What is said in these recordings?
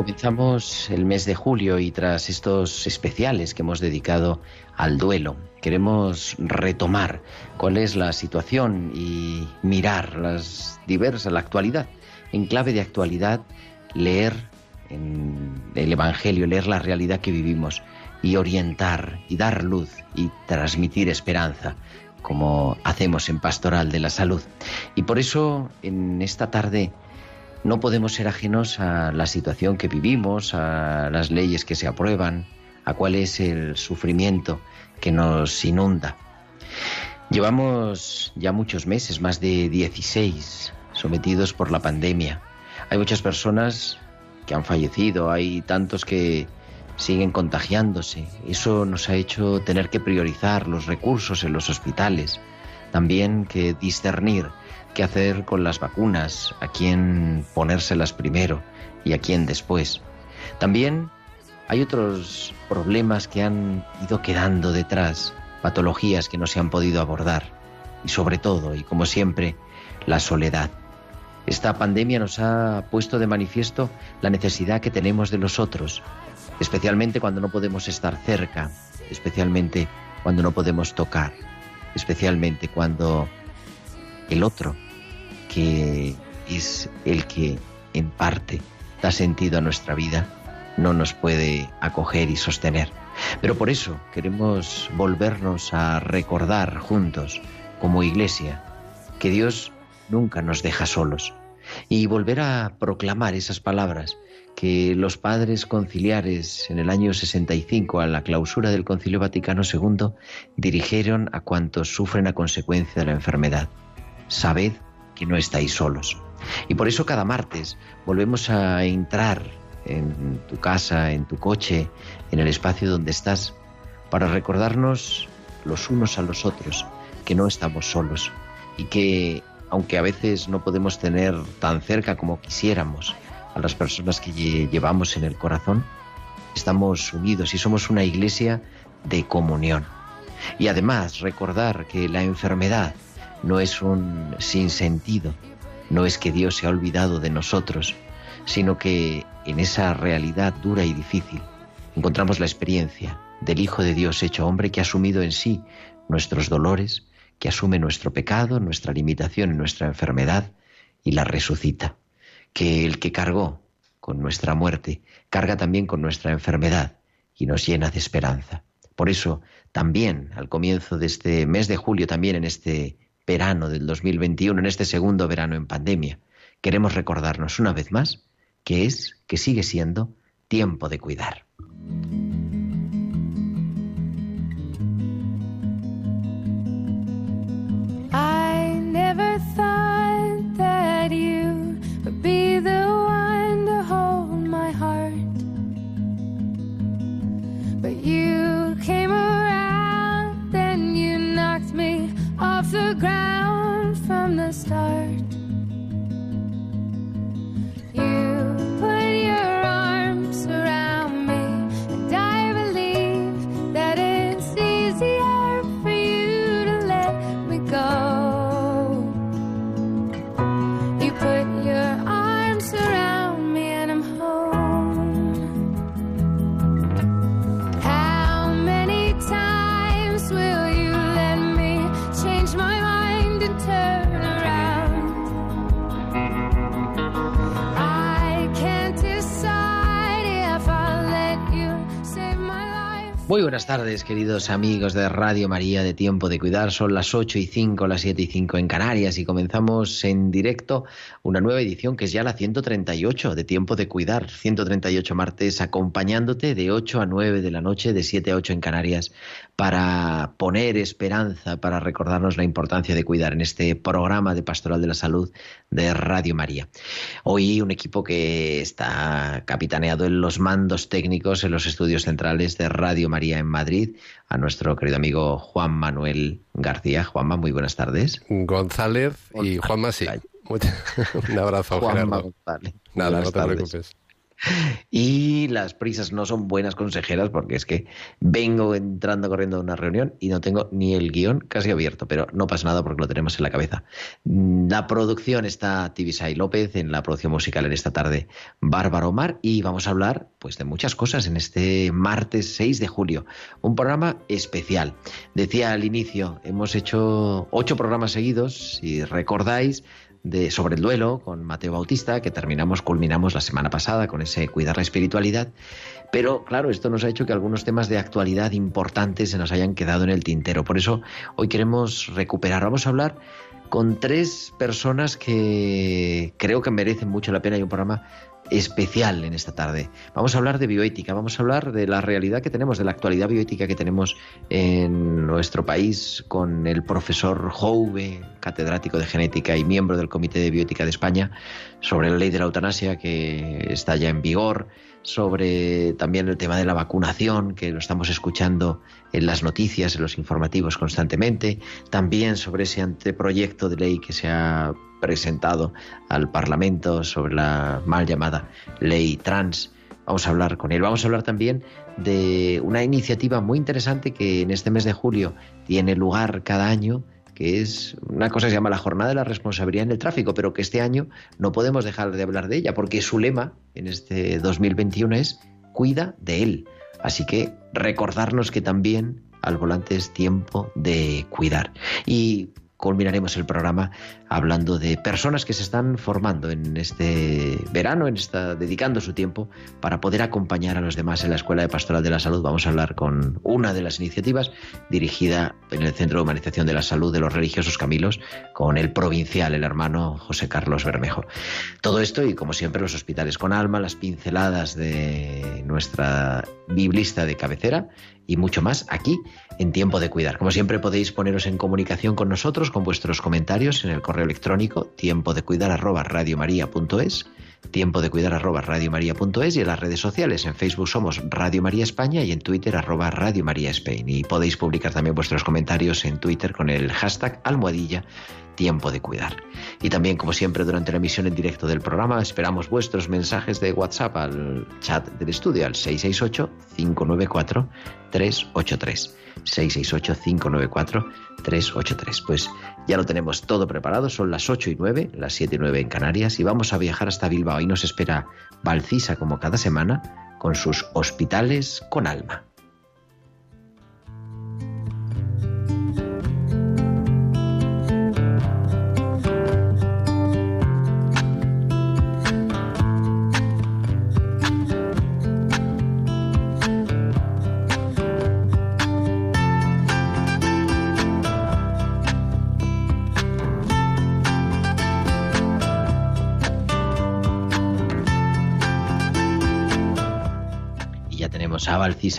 Comenzamos el mes de julio y tras estos especiales que hemos dedicado al duelo, queremos retomar cuál es la situación y mirar las diversas, la actualidad. En clave de actualidad, leer el Evangelio, leer la realidad que vivimos y orientar y dar luz y transmitir esperanza como hacemos en Pastoral de la Salud. Y por eso en esta tarde no podemos ser ajenos a la situación que vivimos, a las leyes que se aprueban, a cuál es el sufrimiento que nos inunda. Llevamos ya muchos meses, más de 16, sometidos por la pandemia. Hay muchas personas que han fallecido, hay tantos que siguen contagiándose. Eso nos ha hecho tener que priorizar los recursos en los hospitales, también que discernir qué hacer con las vacunas, a quién ponérselas primero y a quién después. También hay otros problemas que han ido quedando detrás, patologías que no se han podido abordar y sobre todo, y como siempre, la soledad. Esta pandemia nos ha puesto de manifiesto la necesidad que tenemos de los otros, especialmente cuando no podemos estar cerca, especialmente cuando no podemos tocar, especialmente cuando el otro, que es el que en parte da sentido a nuestra vida, no nos puede acoger y sostener. Pero por eso queremos volvernos a recordar juntos, como iglesia, que Dios nunca nos deja solos y volver a proclamar esas palabras que los padres conciliares en el año 65 a la clausura del Concilio Vaticano II dirigieron a cuantos sufren a consecuencia de la enfermedad. Sabed que no estáis solos. Y por eso cada martes volvemos a entrar en tu casa, en tu coche, en el espacio donde estás, para recordarnos los unos a los otros que no estamos solos y que, aunque a veces no podemos tener tan cerca como quisiéramos a las personas que lle- llevamos en el corazón, estamos unidos y somos una iglesia de comunión. Y además recordar que la enfermedad no es un sinsentido, no es que Dios se ha olvidado de nosotros, sino que en esa realidad dura y difícil encontramos la experiencia del Hijo de Dios hecho hombre que ha asumido en sí nuestros dolores, que asume nuestro pecado, nuestra limitación nuestra enfermedad y la resucita. Que el que cargó con nuestra muerte carga también con nuestra enfermedad y nos llena de esperanza. Por eso, también al comienzo de este mes de julio, también en este verano del 2021, en este segundo verano en pandemia, queremos recordarnos una vez más que es, que sigue siendo, tiempo de cuidar. Ground from the start. Muy buenas tardes, queridos amigos de Radio María de Tiempo de Cuidar. Son las 8 y 5, las 7 y 5 en Canarias y comenzamos en directo una nueva edición que es ya la 138 de Tiempo de Cuidar. 138 martes acompañándote de 8 a 9 de la noche, de 7 a 8 en Canarias, para poner esperanza, para recordarnos la importancia de cuidar en este programa de Pastoral de la Salud de Radio María. Hoy un equipo que está capitaneado en los mandos técnicos en los estudios centrales de Radio María en Madrid, a nuestro querido amigo Juan Manuel García. Juanma, muy buenas tardes. González y Juanma, sí. Un abrazo, Juanma González. Nada, no te preocupes. Y las prisas no son buenas consejeras porque es que vengo entrando corriendo a una reunión y no tengo ni el guion casi abierto, pero no pasa nada porque lo tenemos en la cabeza. La producción está Tibisay López, en la producción musical en esta tarde Bárbara Omar y vamos a hablar pues de muchas cosas en este martes 6 de julio. Un programa especial. Decía al inicio, hemos hecho ocho programas seguidos, si recordáis, de, sobre el duelo con Mateo Bautista, que terminamos, culminamos la semana pasada con ese cuidar la espiritualidad. Pero claro, esto nos ha hecho que algunos temas de actualidad importantes se nos hayan quedado en el tintero. Por eso hoy queremos recuperar. Vamos a hablar con tres personas que creo que merecen mucho la pena y un programa especial en esta tarde. Vamos a hablar de bioética, vamos a hablar de la realidad que tenemos, de la actualidad bioética que tenemos en nuestro país con el profesor Jouve, catedrático de genética y miembro del Comité de Bioética de España, sobre la ley de la eutanasia que está ya en vigor, sobre también el tema de la vacunación, que lo estamos escuchando en las noticias, en los informativos constantemente, también sobre ese anteproyecto de ley que se ha presentado al Parlamento sobre la mal llamada ley trans. Vamos a hablar con él. Vamos a hablar también de una iniciativa muy interesante que en este mes de julio tiene lugar cada año, que es una cosa que se llama la Jornada de la Responsabilidad en el Tráfico, pero que este año no podemos dejar de hablar de ella, porque su lema en este 2021 es Cuida de él. Así que recordarnos que también al volante es tiempo de cuidar. Y culminaremos el programa hablando de personas que se están formando en este verano, en esta, dedicando su tiempo para poder acompañar a los demás en la Escuela de Pastoral de la Salud. Vamos a hablar con una de las iniciativas dirigida en el Centro de Humanización de la Salud de los Religiosos Camilos, con el provincial, el hermano José Carlos Bermejo. Todo esto y, como siempre, los hospitales con alma, las pinceladas de nuestra biblista de cabecera y mucho más aquí en Tiempo de Cuidar. Como siempre podéis poneros en comunicación con nosotros con vuestros comentarios en el correo electrónico tiempo de cuidar arroba tiempo de cuidar arroba y en las redes sociales. En Facebook somos Radio María España y en Twitter arroba Radio María Spain. Y podéis publicar también vuestros comentarios en Twitter con el hashtag almohadilla tiempo de cuidar. Y también, como siempre, durante la emisión en directo del programa, esperamos vuestros mensajes de WhatsApp al chat del estudio al 668-594-383. 668-594-383. Pues ya lo tenemos todo preparado, son las 8 y 9, las 7 y 9 en Canarias, y vamos a viajar hasta Bilbao. Y nos espera Valcisa, como cada semana, con sus hospitales con alma.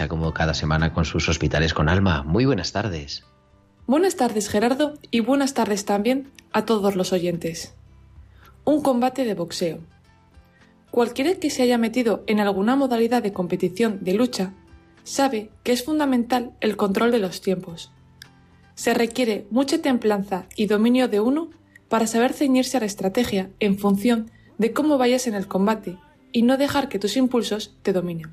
Como cada semana con sus hospitales con alma. Muy buenas tardes. Buenas tardes Gerardo y buenas tardes también a todos los oyentes. Un combate de boxeo. Cualquiera que se haya metido en alguna modalidad de competición de lucha sabe que es fundamental el control de los tiempos. Se requiere mucha templanza y dominio de uno para saber ceñirse a la estrategia en función de cómo vayas en el combate y no dejar que tus impulsos te dominen.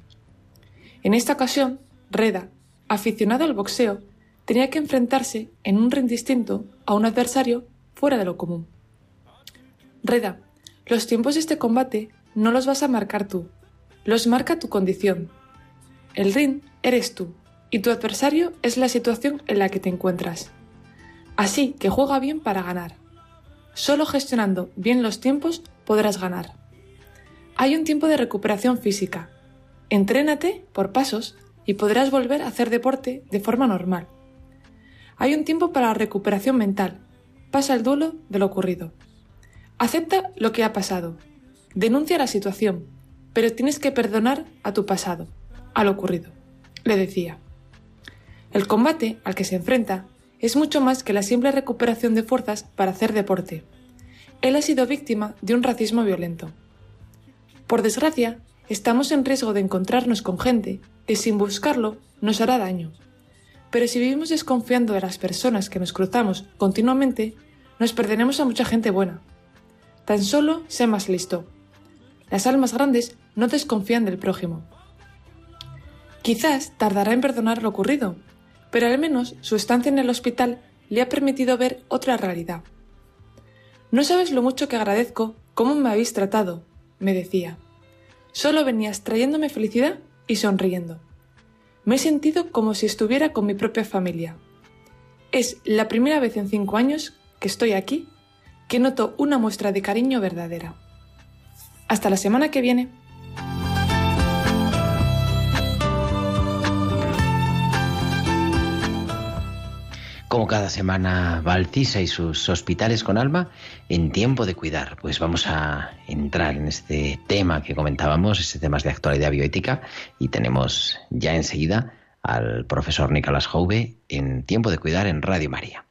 En esta ocasión, Reda, aficionado al boxeo, tenía que enfrentarse en un ring distinto a un adversario fuera de lo común. Reda, los tiempos de este combate no los vas a marcar tú, los marca tu condición. El ring eres tú y tu adversario es la situación en la que te encuentras. Así que juega bien para ganar. Solo gestionando bien los tiempos podrás ganar. Hay un tiempo de recuperación física, Entrénate por pasos y podrás volver a hacer deporte de forma normal. Hay un tiempo para la recuperación mental. Pasa el duelo de lo ocurrido. Acepta lo que ha pasado. Denuncia la situación, pero tienes que perdonar a tu pasado, a lo ocurrido. Le decía. El combate al que se enfrenta es mucho más que la simple recuperación de fuerzas para hacer deporte. Él ha sido víctima de un racismo violento. Por desgracia, estamos en riesgo de encontrarnos con gente que sin buscarlo nos hará daño. Pero si vivimos desconfiando de las personas que nos cruzamos continuamente, nos perderemos a mucha gente buena. Tan solo sé más listo. Las almas grandes no desconfían del prójimo. Quizás tardará en perdonar lo ocurrido, pero al menos su estancia en el hospital le ha permitido ver otra realidad. No sabes lo mucho que agradezco cómo me habéis tratado, me decía. Solo venías trayéndome felicidad y sonriendo. Me he sentido como si estuviera con mi propia familia. Es la primera vez en cinco años que estoy aquí que noto una muestra de cariño verdadera. Hasta la semana que viene. Como cada semana Valcisa y sus hospitales con alma en tiempo de cuidar. Pues vamos a entrar en este tema que comentábamos, este tema de actualidad bioética, y tenemos ya enseguida al profesor Nicolás Jouve en tiempo de cuidar en Radio María.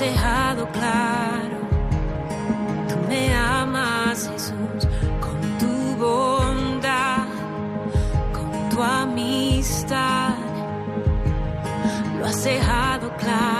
dejado claro. Tú me amas, Jesús, con tu bondad, con tu amistad. Lo has dejado claro.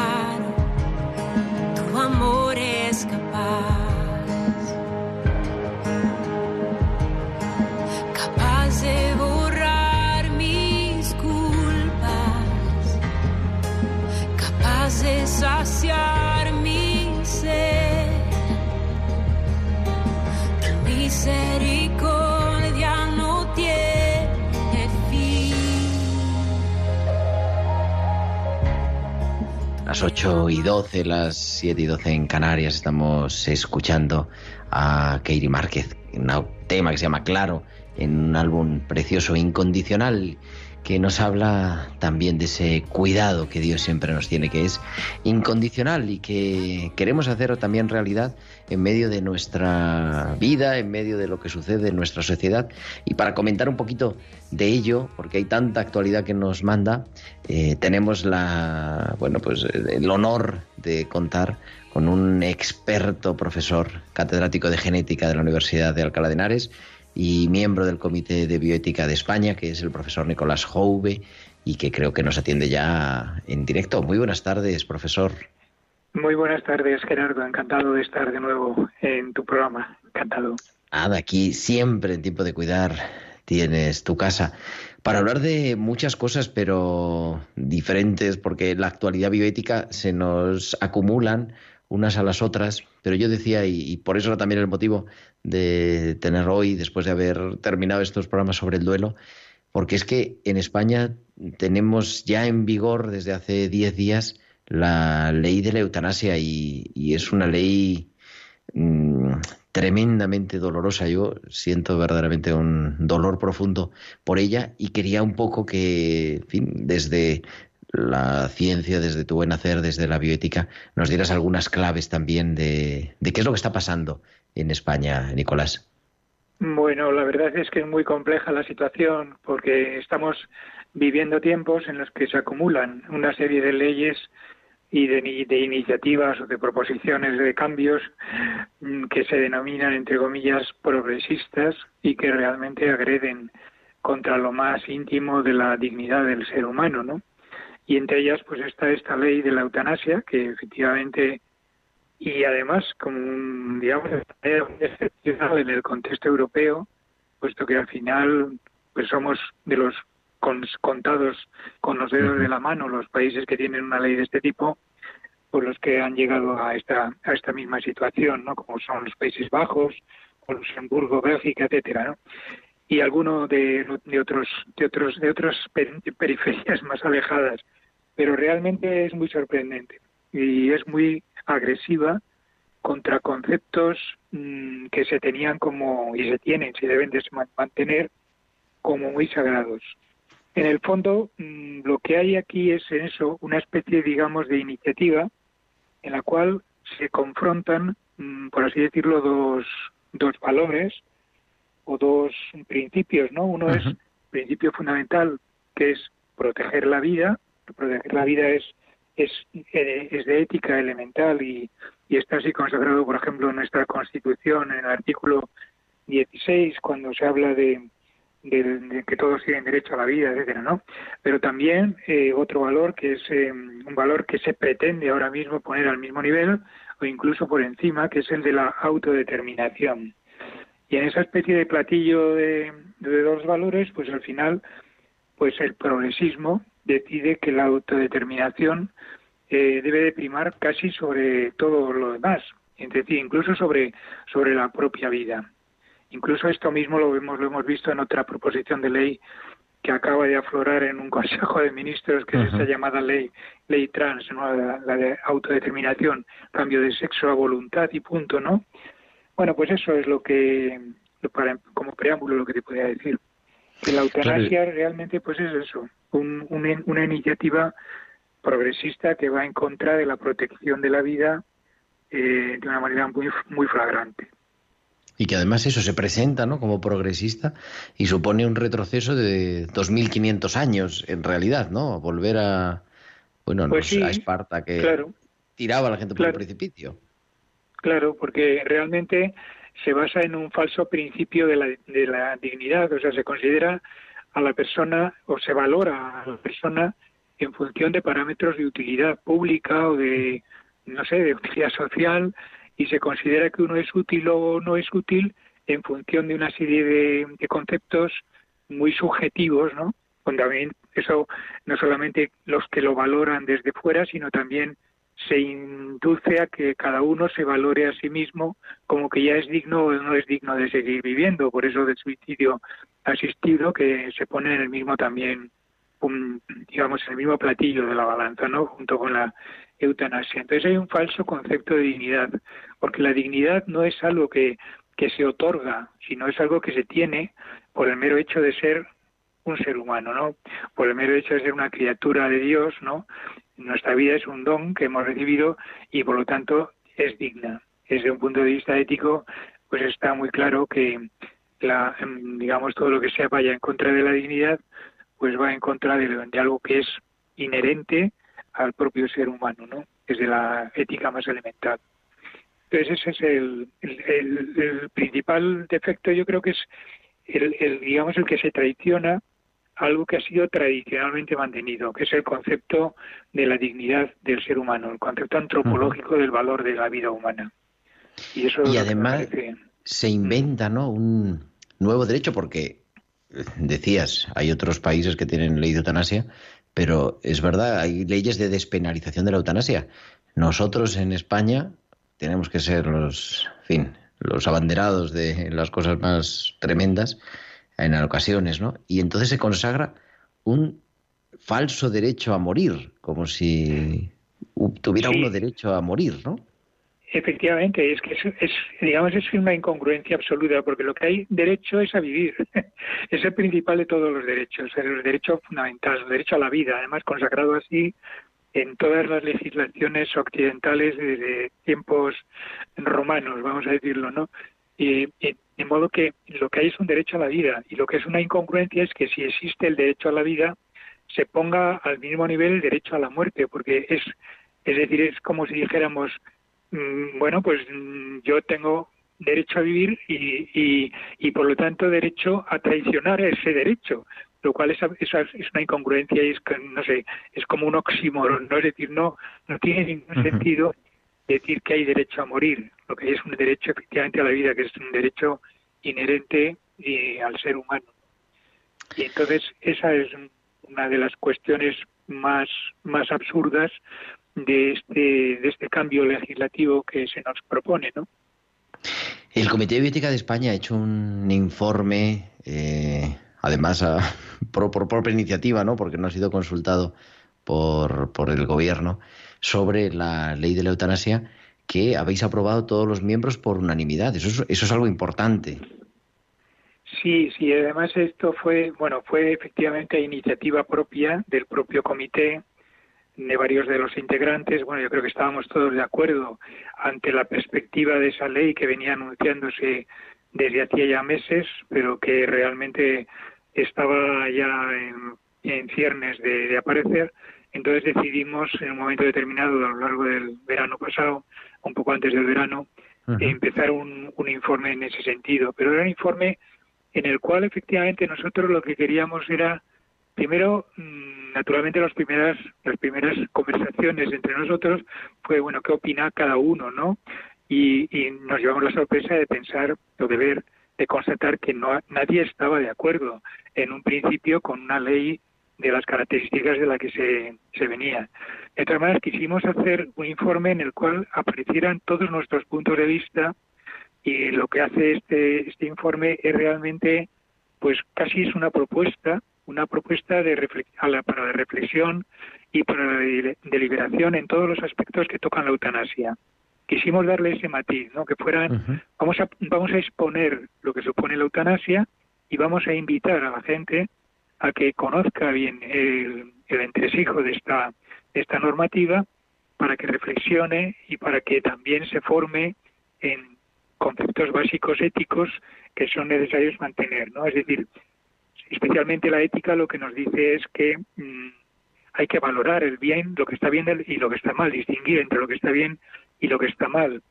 Las 8 y 12, las 7 y 12 en Canarias, estamos escuchando a Katie Márquez, un tema que se llama Claro, en un álbum precioso, incondicional, que nos habla también de ese cuidado que Dios siempre nos tiene, que es incondicional y que queremos hacer también realidad en medio de nuestra vida, en medio de lo que sucede en nuestra sociedad. Y para comentar un poquito de ello, porque hay tanta actualidad que nos manda, eh, tenemos la, bueno, pues el honor de contar con un experto profesor catedrático de genética de la Universidad de Alcalá de Henares y miembro del Comité de Bioética de España, que es el profesor Nicolás Jouve, y que creo que nos atiende ya en directo. Muy buenas tardes, profesor. Muy buenas tardes, Gerardo. Encantado de estar de nuevo en tu programa. Encantado. Nada, aquí siempre en tiempo de cuidar tienes tu casa para hablar de muchas cosas, pero diferentes, porque la actualidad bioética se nos acumulan unas a las otras, pero yo decía, y, por eso era también el motivo de tener hoy, después de haber terminado estos programas sobre el duelo, porque es que en España tenemos ya en vigor desde hace 10 días la ley de la eutanasia y, es una ley mm, tremendamente dolorosa. Yo siento verdaderamente un dolor profundo por ella y quería un poco que, desde la ciencia, desde tu buen hacer, desde la bioética, nos dieras algunas claves también de, qué es lo que está pasando en España, Nicolás. Bueno, la verdad es que es muy compleja la situación porque estamos viviendo tiempos en los que se acumulan una serie de leyes y de, de, iniciativas o de proposiciones de cambios mm, que se denominan, entre comillas, progresistas y que realmente agreden contra lo más íntimo de la dignidad del ser humano, ¿no? y entre ellas pues está esta ley de la eutanasia que efectivamente y además como un, digamos excepcional en el contexto europeo puesto que al final pues somos de los contados con los dedos de la mano los países que tienen una ley de este tipo por los que han llegado a esta a esta misma situación no como son los Países Bajos o Luxemburgo Bélgica etcétera y alguno de, de otros de otros de otras periferias más alejadas. Pero realmente es muy sorprendente y es muy agresiva contra conceptos mm, que se tenían como y se tienen se deben de mantener como muy sagrados en el fondo mm, lo que hay aquí es en eso una especie digamos de iniciativa en la cual se confrontan mm, por así decirlo dos dos valores o dos principios, ¿no? Uno es principio fundamental, que es proteger la vida. Proteger la vida es es, eh, es de ética elemental y, y está así consagrado, por ejemplo, en nuestra Constitución, en el artículo 16, cuando se habla de, de, que todos tienen derecho a la vida, etcétera, ¿no? Pero también eh, otro valor que es eh, un valor que se pretende ahora mismo poner al mismo nivel o incluso por encima, que es el de la autodeterminación. Y en esa especie de platillo de, dos valores, pues al final, pues el progresismo decide que la autodeterminación eh, debe de primar casi sobre todo lo demás, es decir, incluso sobre, sobre la propia vida. Incluso esto mismo lo hemos, lo hemos visto en otra proposición de ley que acaba de aflorar en un Consejo de Ministros, que es esta llamada ley, ley trans, la, la, de autodeterminación, cambio de sexo a voluntad y punto, ¿no? Bueno, pues eso es lo que, para, como preámbulo, lo que te podría decir. Que la eutanasia realmente pues es eso, una iniciativa progresista que va en contra de la protección de la vida eh, de una manera muy, muy flagrante. Y que además eso se presenta ¿no? como progresista y supone un retroceso de 2.500 años en realidad, ¿no? Volver a, bueno, pues a Esparta que tiraba a la gente por el precipicio. Claro, porque realmente se basa en un falso principio de la, de la dignidad, o sea, se considera a la persona o se valora a la persona en función de parámetros de utilidad pública o de, no sé, de utilidad social y se considera que uno es útil o no es útil en función de una serie de, conceptos muy subjetivos, ¿no? También eso no solamente los que lo valoran desde fuera, sino también se induce a que cada uno se valore a sí mismo como que ya es digno o no es digno de seguir viviendo. Por eso del suicidio asistido que se pone en el mismo también, un, digamos, en el mismo platillo de la balanza, ¿no? Junto con la eutanasia. Entonces hay un falso concepto de dignidad, porque la dignidad no es algo que, que se otorga, sino es algo que se tiene por el mero hecho de ser un ser humano, ¿no? Por el mero hecho de ser una criatura de Dios, ¿no? Nuestra vida es un don que hemos recibido y por lo tanto es digna. Desde un punto de vista ético, pues está muy claro que la, em, digamos todo lo que sea vaya en contra de la dignidad, pues va en contra de, algo que es inherente al propio ser humano, ¿no? Desde la ética más elemental. Entonces ese es el, el, principal defecto, yo creo que es el, digamos el que se traiciona algo que ha sido tradicionalmente mantenido, que es el concepto de la dignidad del ser humano, el concepto antropológico del valor de la vida humana. Y, eso y además se inventa ¿no? un nuevo derecho porque, decías, hay otros países que tienen ley de eutanasia, pero es verdad, hay leyes de despenalización de la eutanasia. Nosotros en España tenemos que ser los, fin, los abanderados de las cosas más tremendas en ocasiones, ¿no? Y entonces se consagra un falso derecho a morir, como si tuviera uno derecho a morir, ¿no? Efectivamente, es que es, digamos, es una incongruencia absoluta, porque lo que hay derecho es a vivir. es el principal de todos los derechos, el derecho fundamental, el derecho a la vida, además consagrado así en todas las legislaciones occidentales desde tiempos romanos, vamos a decirlo, ¿no? Y, de modo que lo que hay es un derecho a la vida y lo que es una incongruencia es que si existe el derecho a la vida se ponga al mismo nivel el derecho a la muerte, porque es, es decir, es como si dijéramos, bueno, pues mm, yo tengo derecho a vivir y, y, y, por lo tanto derecho a traicionar ese derecho, lo cual es, es, es una incongruencia y es, no sé, es como un oxímoron, ¿no? Es decir, no, no tiene ningún sentido decir que hay derecho a morir, lo que es un derecho efectivamente a la vida, que es un derecho inherente eh, al ser humano. Y entonces esa es una de las cuestiones más, más absurdas de este, de este cambio legislativo que se nos propone, ¿no? El Comité de Bioética de España ha hecho un informe, eh, además por, propia iniciativa, ¿no? porque no ha sido consultado por, por el Gobierno, sobre la ley de la eutanasia que habéis aprobado todos los miembros por unanimidad. Eso es, eso es algo importante. Sí, sí, además esto fue, bueno, fue efectivamente iniciativa propia del propio comité, de varios de los integrantes. Bueno, yo creo que estábamos todos de acuerdo ante la perspectiva de esa ley que venía anunciándose desde hacía ya meses, pero que realmente estaba ya en, ciernes de, aparecer. Entonces decidimos en un momento determinado, a lo largo del verano pasado, un poco antes del verano, empezar un, un informe en ese sentido. Pero era un informe en el cual efectivamente nosotros lo que queríamos era primero mm, naturalmente las primeras las primeras conversaciones entre nosotros fue bueno qué opina cada uno no y, nos llevamos la sorpresa de pensar o de ver de constatar que no nadie estaba de acuerdo en un principio con una ley de las características de la que se, se venía. De todas quisimos hacer un informe en el cual aparecieran todos nuestros puntos de vista y lo que hace este, este informe es realmente, pues casi es una propuesta, una propuesta de para la reflexión y para la deliberación en todos los aspectos que tocan la eutanasia. Quisimos darle ese matiz, ¿no? que fueran, vamos, a, vamos a exponer lo que supone la eutanasia y vamos a invitar a la gente a que conozca bien el, el entresijo de esta, de esta normativa para que reflexione y para que también se forme en conceptos básicos éticos que son necesarios mantener, ¿no? Es decir, especialmente la ética lo que nos dice es que mm, hay que valorar el bien, lo que está bien y lo que está mal, distinguir entre lo que está bien y lo que está mal.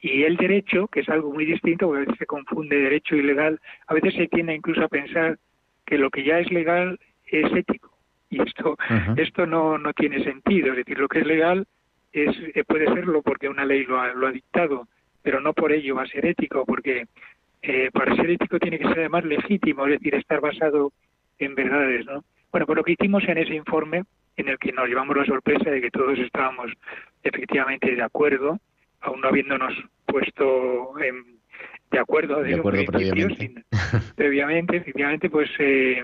Y el derecho, que es algo muy distinto, porque a veces se confunde derecho y legal, a veces se tiende incluso a pensar que lo que ya es legal es ético. Y esto, esto no, no tiene sentido. Es decir, lo que es legal es, eh, puede serlo porque una ley lo ha, lo ha dictado, pero no por ello va a ser ético, porque eh, para ser ético tiene que ser además legítimo, es decir, estar basado en verdades, ¿no? Bueno, pues lo que hicimos en ese informe, en el que nos llevamos la sorpresa de que todos estábamos efectivamente de acuerdo, aún no habiéndonos puesto de acuerdo, de acuerdo previamente. previamente, efectivamente, pues eh,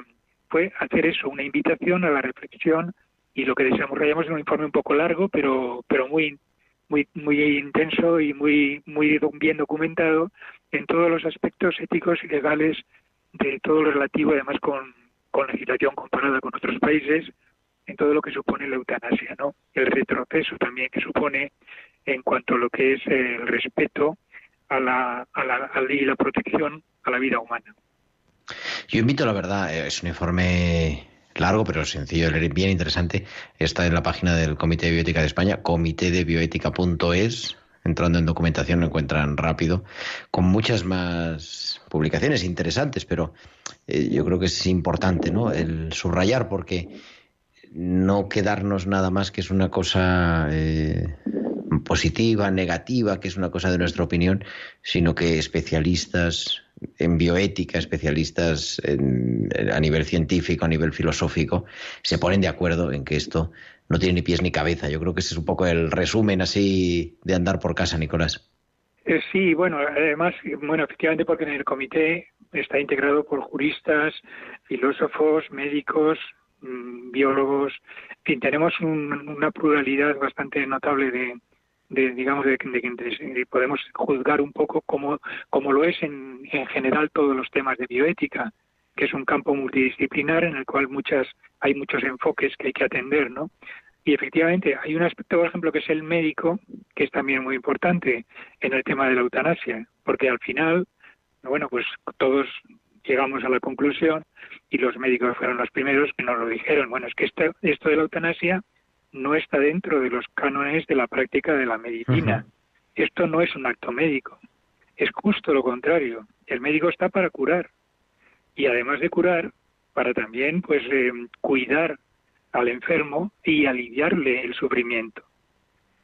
fue hacer eso, una invitación a la reflexión y lo que desarrollamos es un informe un poco largo, pero pero muy muy muy intenso y muy muy bien documentado en todos los aspectos éticos y legales de todo lo relativo además con, con legislación comparada con otros países en todo lo que supone la eutanasia, ¿no? El retroceso también que supone en cuanto a lo que es el respeto a la, a la, a y la protección a la vida humana. Yo invito, la verdad, es un informe largo pero sencillo, bien interesante. Está en la página del Comité de Bioética de España, comitedebioética.es. Entrando en documentación lo encuentran rápido, con muchas más publicaciones interesantes, pero eh, yo creo que es importante ¿no? el subrayar porque no quedarnos nada más que es una cosa eh, positiva, negativa, que es una cosa de nuestra opinión, sino que especialistas en bioética, especialistas a nivel científico, a nivel filosófico, se ponen de acuerdo en que esto no tiene ni pies ni cabeza. Yo creo que ese es un poco el resumen así de andar por casa, Nicolás. Eh, sí, bueno, además, bueno, efectivamente porque en el comité está integrado por juristas, filósofos, médicos, mm, biólogos, en fin, tenemos una pluralidad bastante notable de, de digamos de, de, podemos juzgar un poco como, como lo es en, en general todos los temas de bioética que es un campo multidisciplinar en el cual muchas hay muchos enfoques que hay que atender no y efectivamente hay un aspecto por ejemplo que es el médico que es también muy importante en el tema de la eutanasia porque al final bueno pues todos llegamos a la conclusión y los médicos fueron los primeros que nos lo dijeron bueno es que esto, esto de la eutanasia no está dentro de los cánones de la práctica de la medicina. Esto no es un acto médico, es justo lo contrario. El médico está para curar y además de curar, para también pues eh, cuidar al enfermo y aliviarle el sufrimiento.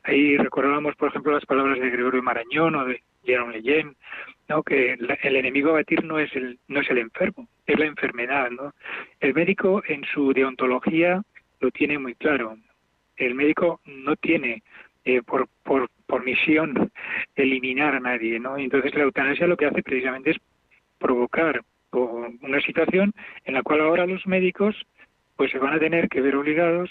Ahí recordábamos, por ejemplo, las palabras de Gregorio Marañón o de Jerome Leyen, ¿no? que el enemigo a batir no es el no es el enfermo, es la enfermedad, ¿no? El médico en su deontología lo tiene muy claro el médico no tiene eh, por, por, por, misión eliminar a nadie, ¿no? Entonces la eutanasia lo que hace precisamente es provocar una situación en la cual ahora los médicos pues se van a tener que ver obligados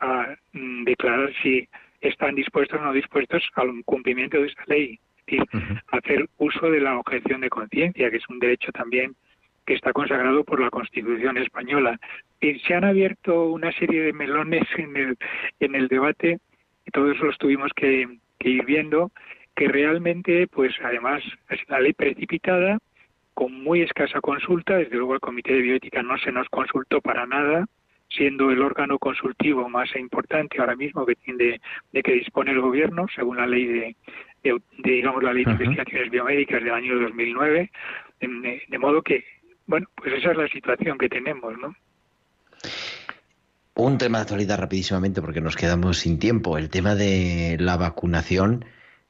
a mm, declarar si están dispuestos o no dispuestos al cumplimiento de esa ley, es decir, hacer uso de la objeción de conciencia, que es un derecho también que está consagrado por la Constitución española. Y se han abierto una serie de melones en el, en el debate, y todo eso los tuvimos que, ir viendo, que realmente, pues además, es la ley precipitada, con muy escasa consulta, desde luego el Comité de Bioética no se nos consultó para nada, siendo el órgano consultivo más importante ahora mismo que tiene de, que dispone el gobierno, según la ley de, digamos la ley de investigaciones biomédicas del año 2009, de, de modo que bueno, pues esa es la situación que tenemos, ¿no? Un tema de actualidad rapidísimamente porque nos quedamos sin tiempo, el tema de la vacunación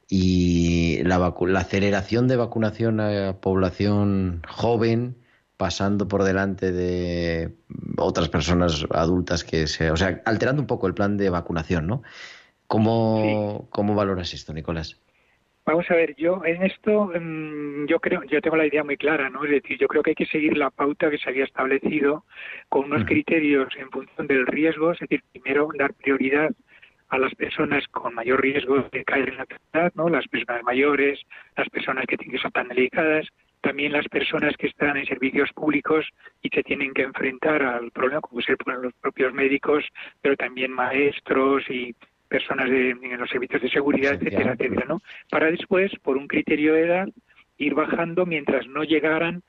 y la, la aceleración de vacunación a población joven pasando por delante de otras personas adultas que se, o sea, alterando un poco el plan de vacunación, ¿no? ¿Cómo, ¿cómo valoras esto, Nicolás? Vamos a ver, yo en esto mm, yo creo, yo tengo la idea muy clara, ¿no? Es decir, yo creo que hay que seguir la pauta que se había establecido con unos criterios en función del riesgo, es decir, primero dar prioridad a las personas con mayor riesgo de caer en la enfermedad, ¿no? Las personas mayores, las personas que, que son tan delicadas, también las personas que están en servicios públicos y se tienen que enfrentar al problema, como ser los propios médicos, pero también maestros y personas de, en los servicios de seguridad, etcétera, etcétera, ¿no? Para después, por un criterio de edad, ir bajando mientras no llegaran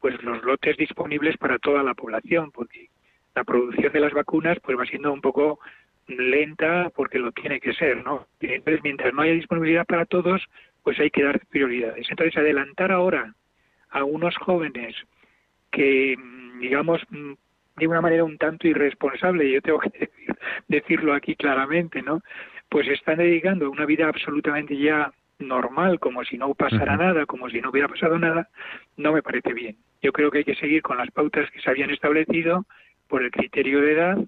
pues los lotes disponibles para toda la población, porque la producción de las vacunas pues va siendo un poco lenta porque lo tiene que ser, ¿no? Entonces, mientras no haya disponibilidad para todos, pues hay que dar prioridades. Entonces, adelantar ahora a unos jóvenes que, digamos, de una manera un tanto irresponsable, y yo tengo que decirlo aquí claramente, ¿no? Pues están dedicando una vida absolutamente ya normal, como si no pasara nada, como si no hubiera pasado nada, no me parece bien. Yo creo que hay que seguir con las pautas que se habían establecido por el criterio de edad.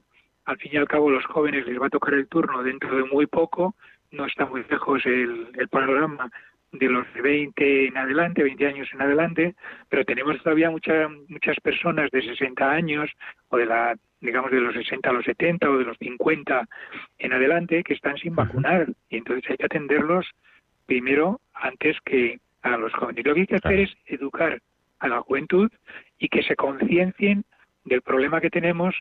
Al fin y al cabo, los jóvenes les va a tocar el turno dentro de muy poco. No está muy lejos el, el panorama de los 20 en adelante, 20 años en adelante, pero tenemos todavía muchas muchas personas de 60 años o de la digamos de los 60 a los 70 o de los 50 en adelante que están sin vacunar. Y entonces hay que atenderlos primero antes que a los jóvenes. Lo que hay que hacer es educar a la juventud y que se conciencien del problema que tenemos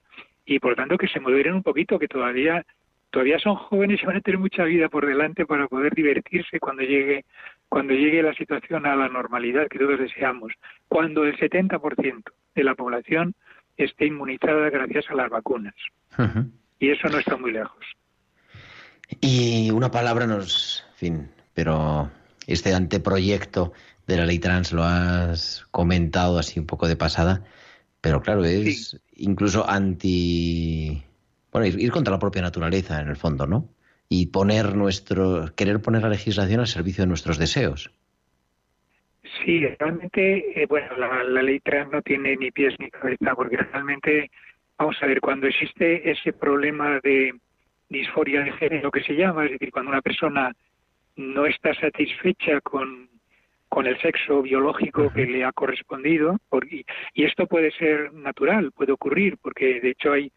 y por tanto que se moderen un poquito, que todavía todavía son jóvenes y van a tener mucha vida por delante para poder divertirse cuando llegue cuando llegue la situación a la normalidad que todos deseamos, cuando el 70% de la población esté inmunizada gracias a las vacunas. Y eso no está muy lejos. Y una palabra nos, fin, pero este anteproyecto de la ley trans lo has comentado así un poco de pasada, pero claro, es incluso anti bueno, ir, contra la propia naturaleza en el fondo, ¿no? Y poner nuestro, querer poner la legislación al servicio de nuestros deseos. Sí, realmente, eh, bueno, la, ley trans no tiene ni pies ni cabeza, porque realmente, vamos a ver, cuando existe ese problema de disforia de género que se llama, es decir, cuando una persona no está satisfecha con, con el sexo biológico que le ha correspondido, y, y esto puede ser natural, puede ocurrir, porque de hecho hay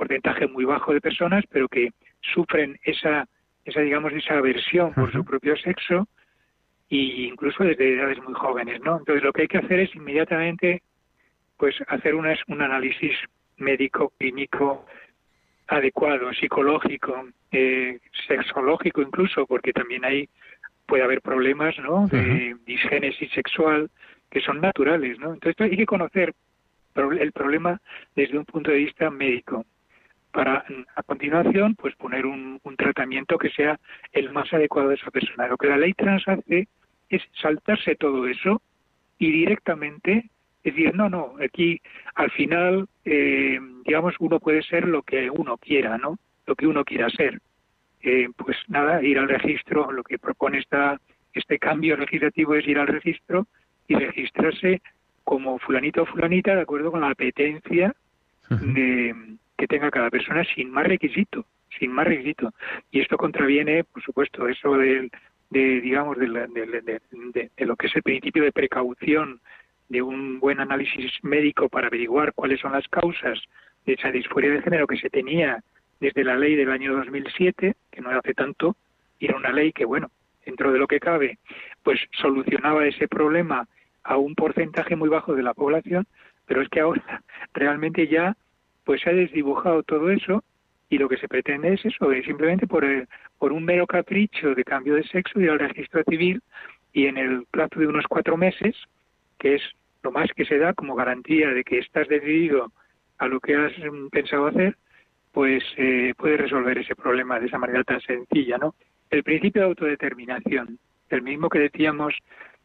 porcentaje muy bajo de personas, pero que sufren esa, esa digamos, esa aversión por su propio sexo e incluso desde edades muy jóvenes, ¿no? Entonces lo que hay que hacer es inmediatamente, pues, hacer un análisis médico, clínico adecuado, psicológico, eh, sexológico incluso, porque también hay puede haber problemas, ¿no? De disgénesis sexual que son naturales, ¿no? Entonces hay que conocer el problema desde un punto de vista médico para a continuación pues poner un, tratamiento que sea el más adecuado de esa persona. Lo que la ley trans hace es saltarse todo eso y directamente decir, no, no, aquí al final, eh, digamos, uno puede ser lo que uno quiera, ¿no? Lo que uno quiera ser. Eh, pues nada, ir al registro, lo que propone esta, este cambio legislativo es ir al registro y registrarse como fulanito o fulanita de acuerdo con la apetencia de, que tenga cada persona sin más requisito, sin más requisito. Y esto contraviene, por supuesto, eso del, de digamos de, de, lo que es el principio de precaución de un buen análisis médico para averiguar cuáles son las causas de esa disforia de género que se tenía desde la ley del año 2007, que no hace tanto, y era una ley que, bueno, dentro de lo que cabe, pues solucionaba ese problema a un porcentaje muy bajo de la población, pero es que ahora realmente ya pues se ha desdibujado todo eso y lo que se pretende es eso, es simplemente por, por un mero capricho de cambio de sexo ir al registro civil y en el plazo de unos cuatro meses, que es lo más que se da como garantía de que estás decidido a lo que has mm, pensado hacer, pues eh, puede resolver ese problema de esa manera tan sencilla, ¿no? El principio de autodeterminación, el mismo que decíamos,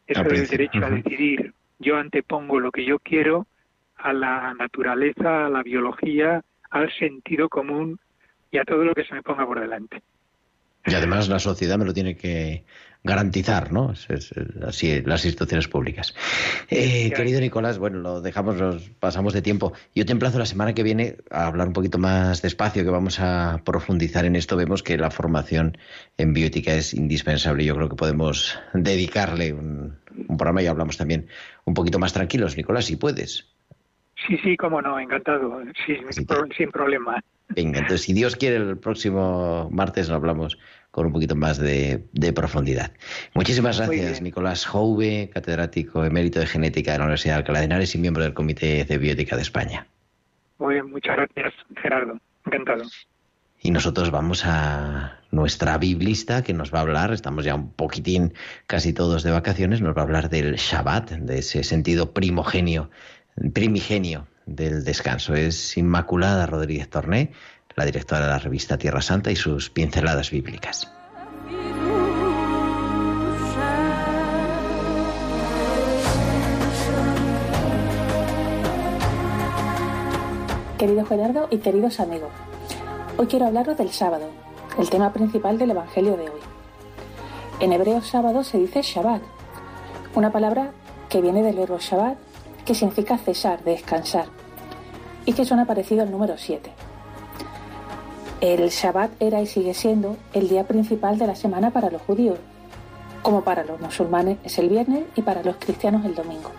eso del derecho a decidir. Yo antepongo lo que yo quiero a la naturaleza, a la biología, al sentido común y a todo lo que se me ponga por delante. Y además la sociedad me lo tiene que garantizar, ¿no? Es, así las instituciones públicas. Eh, querido Nicolás, bueno, lo dejamos, nos pasamos de tiempo. Yo te emplazo la semana que viene a hablar un poquito más despacio, que vamos a profundizar en esto. Vemos que la formación en bioética es indispensable. Yo creo que podemos dedicarle un, programa y hablamos también un poquito más tranquilos, Nicolás, si puedes. Sí, sí, cómo no, encantado, sí, sin problema. Venga, entonces si Dios quiere, el próximo martes nos hablamos con un poquito más de, profundidad. Muchísimas gracias, Nicolás Jouve, catedrático emérito de genética de la Universidad de Alcalá de Henares y miembro del Comité de Biótica de España. Muy bien, muchas gracias, Gerardo. Encantado. Y nosotros vamos a nuestra biblista que nos va a hablar, estamos ya un poquitín casi todos de vacaciones, nos va a hablar del Shabbat, de ese sentido primogenio, primigenio del descanso. Es Inmaculada Rodríguez Torné, la directora de la revista Tierra Santa y sus pinceladas bíblicas. Querido Gerardo y queridos amigos, hoy quiero hablaros del sábado, el tema principal del Evangelio de hoy. En hebreo sábado se dice Shabbat, una palabra que viene del verbo Shabbat que significa cesar, descansar, y que suena parecido al número 7. El Shabbat era y sigue siendo el día principal de la semana para los judíos, como para los musulmanes es el viernes y para los cristianos el domingo.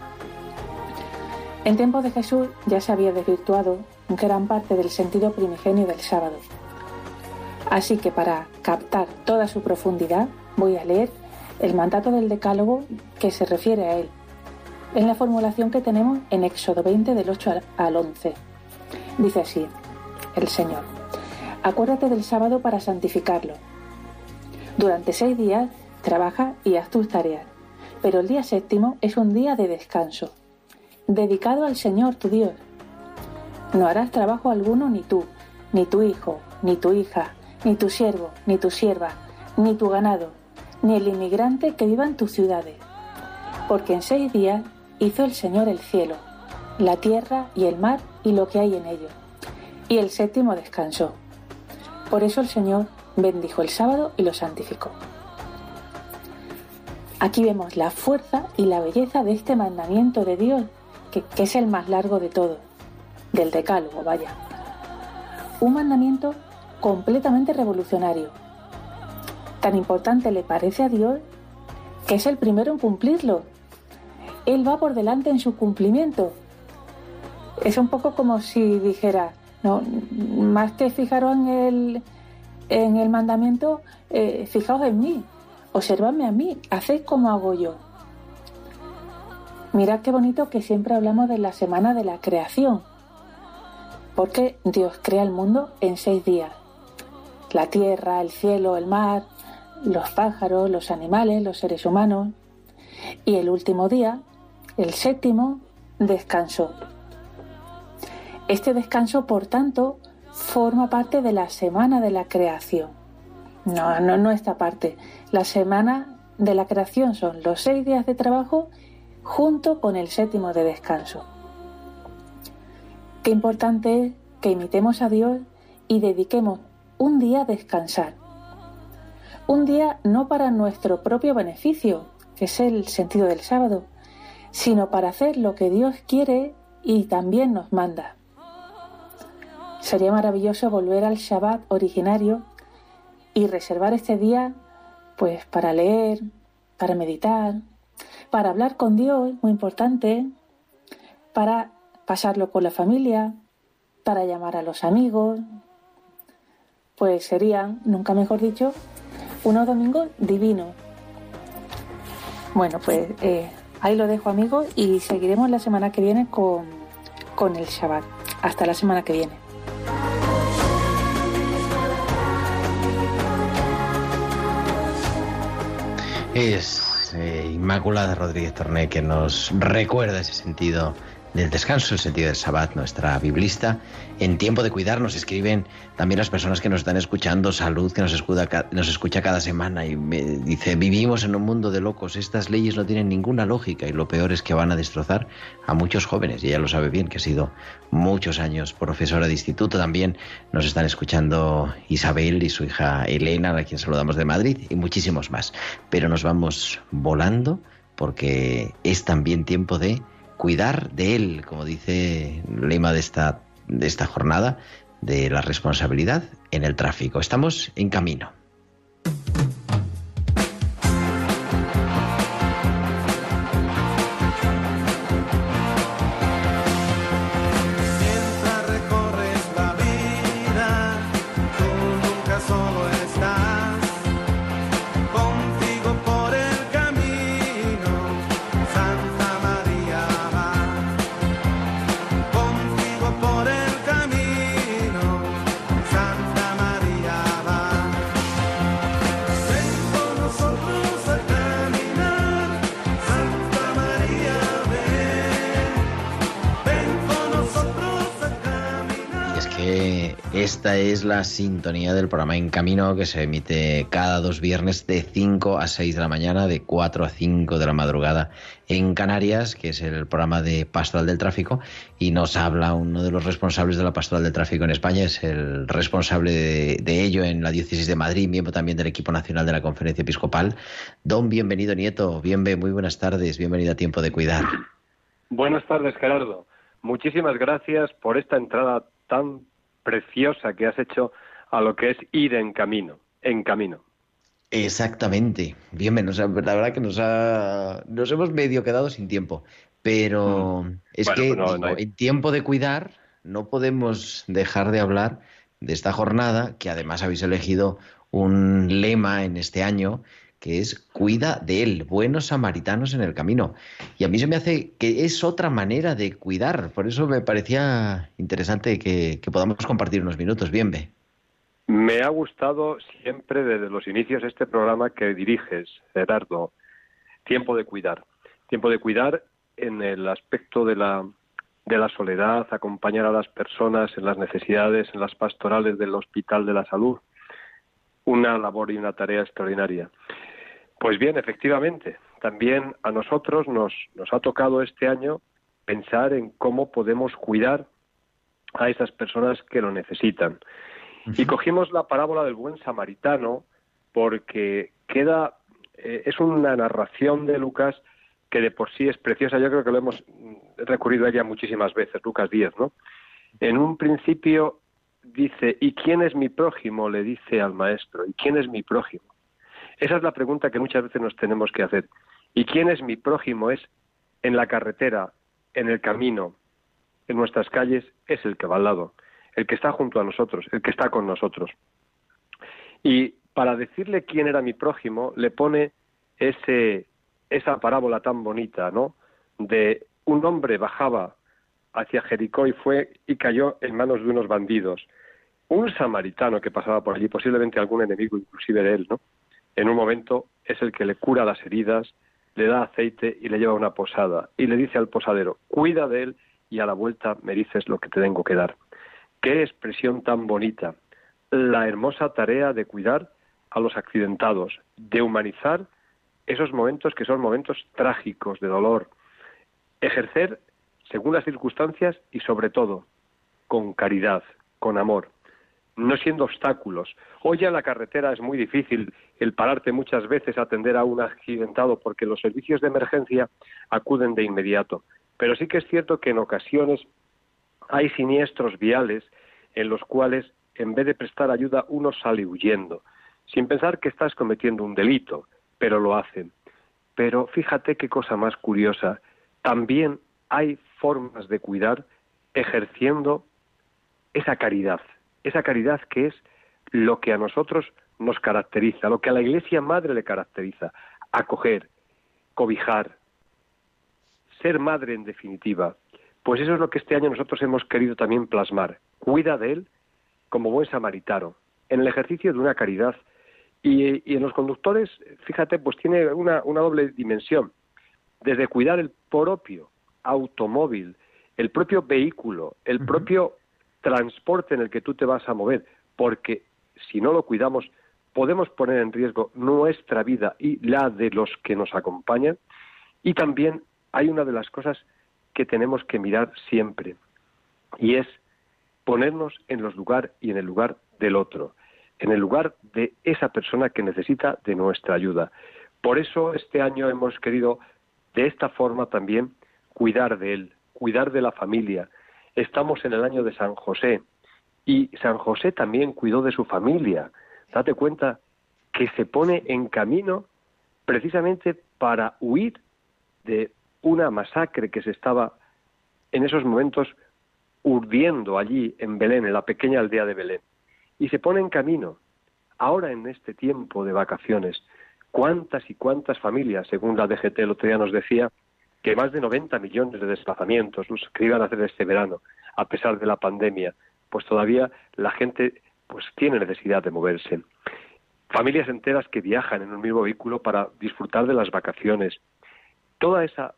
En tiempos de Jesús ya se había desvirtuado gran parte del sentido primigenio del sábado. Así que para captar toda su profundidad voy a leer el mandato del Decálogo que se refiere a él es la formulación que tenemos en Éxodo 20 del 8 al 11. Dice así, el Señor, acuérdate del sábado para santificarlo. Durante seis días trabaja y haz tus tareas, pero el día séptimo es un día de descanso, dedicado al Señor tu Dios. No harás trabajo alguno ni tú, ni tu hijo, ni tu hija, ni tu siervo, ni tu sierva, ni tu ganado, ni el inmigrante que viva en tus ciudades. Porque en seis días hizo el Señor el cielo, la tierra y el mar y lo que hay en ellos. Y el séptimo descansó. Por eso el Señor bendijo el sábado y lo santificó. Aquí vemos la fuerza y la belleza de este mandamiento de Dios, que, es el más largo de todos, del decálogo, vaya. Un mandamiento completamente revolucionario. Tan importante le parece a Dios que es el primero en cumplirlo él va por delante en su cumplimiento. Es un poco como si dijera, no, más que fijaros en el, en el mandamiento, eh, fijaos en mí, observadme a mí, haced como hago yo. Mirad qué bonito que siempre hablamos de la semana de la creación, porque Dios crea el mundo en seis días. La tierra, el cielo, el mar, los pájaros, los animales, los seres humanos. Y el último día el séptimo descansó. Este descanso, por tanto, forma parte de la semana de la creación. No, no, no esta parte. La semana de la creación son los seis días de trabajo junto con el séptimo de descanso. Qué importante es que imitemos a Dios y dediquemos un día a descansar. Un día no para nuestro propio beneficio, que es el sentido del sábado, sino para hacer lo que Dios quiere y también nos manda. Sería maravilloso volver al Shabbat originario y reservar este día pues para leer, para meditar, para hablar con Dios, muy importante, para pasarlo con la familia, para llamar a los amigos, pues serían, nunca mejor dicho, unos domingos divinos. Bueno, pues eh, ahí lo dejo amigos y seguiremos la semana que viene con, con el Shabbat. Hasta la semana que viene. Es eh, Inmaculada Rodríguez Torné que nos recuerda ese sentido del descanso, el sentido del Sabbat, nuestra biblista. En tiempo de cuidar nos escriben también las personas que nos están escuchando, Salud, que nos escucha, nos escucha cada semana y me dice, vivimos en un mundo de locos, estas leyes no tienen ninguna lógica y lo peor es que van a destrozar a muchos jóvenes. Y ella lo sabe bien, que ha sido muchos años profesora de instituto. También nos están escuchando Isabel y su hija Elena, a quien saludamos de Madrid, y muchísimos más. Pero nos vamos volando porque es también tiempo de cuidar de él, como dice el lema de esta, de esta jornada, de la responsabilidad en el tráfico. Estamos en camino. Esta es la sintonía del programa En Camino que se emite cada dos viernes de 5 a 6 de la mañana, de 4 a 5 de la madrugada en Canarias, que es el programa de Pastoral del Tráfico, y nos habla uno de los responsables de la Pastoral del Tráfico en España, es el responsable de, ello en la Diócesis de Madrid, miembro también del equipo nacional de la Conferencia Episcopal. Don, bienvenido Nieto, bienvenido, muy buenas tardes, bienvenido a Tiempo de Cuidar. Buenas tardes, Gerardo. Muchísimas gracias por esta entrada tan preciosa que has hecho a lo que es ir en camino, en camino. Exactamente. Bien, la verdad que nos, ha, nos hemos medio quedado sin tiempo, pero mm. es que pues en tiempo de cuidar no podemos dejar de hablar de esta jornada, que además habéis elegido un lema en este año que es cuida de él, buenos samaritanos en el camino. Y a mí se me hace que es otra manera de cuidar, por eso me parecía interesante que, podamos compartir unos minutos. Bien, ve. Me ha gustado siempre desde los inicios este programa que diriges, Gerardo, Tiempo de Cuidar. Tiempo de Cuidar en el aspecto de la, de la soledad, acompañar a las personas en las necesidades, en las pastorales del Hospital de la Salud. Una labor y una tarea extraordinaria. Pues bien, efectivamente, también a nosotros nos, nos ha tocado este año pensar en cómo podemos cuidar a esas personas que lo necesitan. Y cogimos la parábola del buen samaritano porque queda, eh, es una narración de Lucas que de por sí es preciosa. Yo creo que lo hemos recurrido a ella muchísimas veces, Lucas 10, ¿no? En un principio dice, ¿y quién es mi prójimo? le dice al maestro, ¿y quién es mi prójimo? Esa es la pregunta que muchas veces nos tenemos que hacer. ¿Y quién es mi prójimo? Es en la carretera, en el camino, en nuestras calles, es el que va al lado, el que está junto a nosotros, el que está con nosotros. Y para decirle quién era mi prójimo, le pone ese, esa parábola tan bonita, ¿no? De un hombre bajaba hacia Jericó y fue y cayó en manos de unos bandidos. Un samaritano que pasaba por allí, posiblemente algún enemigo inclusive de él, ¿no? En un momento es el que le cura las heridas, le da aceite y le lleva a una posada y le dice al posadero, cuida de él y a la vuelta me dices lo que te tengo que dar. Qué expresión tan bonita. La hermosa tarea de cuidar a los accidentados, de humanizar esos momentos que son momentos trágicos, de dolor. Ejercer según las circunstancias y sobre todo con caridad, con amor no siendo obstáculos. Hoy en la carretera es muy difícil el pararte muchas veces a atender a un accidentado porque los servicios de emergencia acuden de inmediato. Pero sí que es cierto que en ocasiones hay siniestros viales en los cuales en vez de prestar ayuda uno sale huyendo. sin pensar que estás cometiendo un delito, pero lo hacen. Pero fíjate qué cosa más curiosa, también hay formas de cuidar ejerciendo esa caridad, esa caridad que es lo que a nosotros nos caracteriza, lo que a la Iglesia Madre le caracteriza, acoger, cobijar, ser madre en definitiva. Pues eso es lo que este año nosotros hemos querido también plasmar. Cuida de él como buen samaritano, en el ejercicio de una caridad. Y, en los conductores, fíjate, pues tiene una, una doble dimensión. Desde cuidar el propio automóvil, el propio vehículo, el propio transporte en el que tú te vas a mover, porque si no lo cuidamos, podemos poner en riesgo nuestra vida y la de los que nos acompañan. Y también hay una de las cosas que tenemos que mirar siempre, y es ponernos en los lugar y en el lugar del otro, en el lugar de esa persona que necesita de nuestra ayuda. Por eso este año hemos querido de esta forma también cuidar de él, cuidar de la familia. Estamos en el año de San José y San José también cuidó de su familia. Date cuenta que se pone en camino precisamente para huir de una masacre que se estaba en esos momentos urdiendo allí en Belén, en la pequeña aldea de Belén. Y se pone en camino. Ahora en este tiempo de vacaciones, cuántas y cuántas familias, según la DGT el otro día nos decía, que más de 90 millones de desplazamientos los que iban a hacer este verano, a pesar de la pandemia, pues todavía la gente pues tiene necesidad de moverse. Familias enteras que viajan en un mismo vehículo para disfrutar de las vacaciones. Toda esa,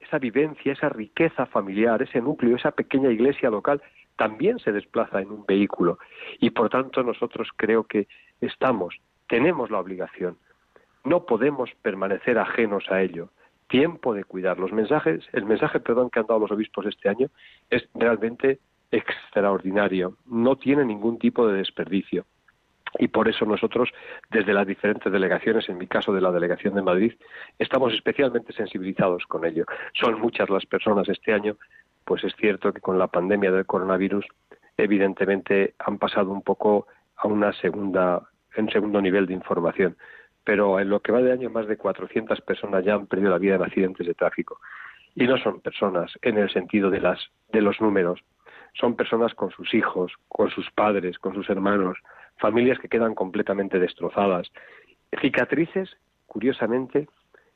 esa vivencia, esa riqueza familiar, ese núcleo, esa pequeña iglesia local, también se desplaza en un vehículo. Y por tanto nosotros creo que estamos, tenemos la obligación. No podemos permanecer ajenos a ello. Tiempo de cuidar. Los mensajes, el mensaje, perdón, que han dado los obispos este año es realmente extraordinario, no tiene ningún tipo de desperdicio. Y por eso nosotros, desde las diferentes delegaciones, en mi caso de la Delegación de Madrid, estamos especialmente sensibilizados con ello. Son muchas las personas este año, pues es cierto que con la pandemia del coronavirus, evidentemente han pasado un poco a una segunda, en segundo nivel de información. Pero en lo que va de año, más de 400 personas ya han perdido la vida en accidentes de tráfico. Y no son personas en el sentido de, las, de los números, son personas con sus hijos, con sus padres, con sus hermanos, familias que quedan completamente destrozadas. Cicatrices, curiosamente,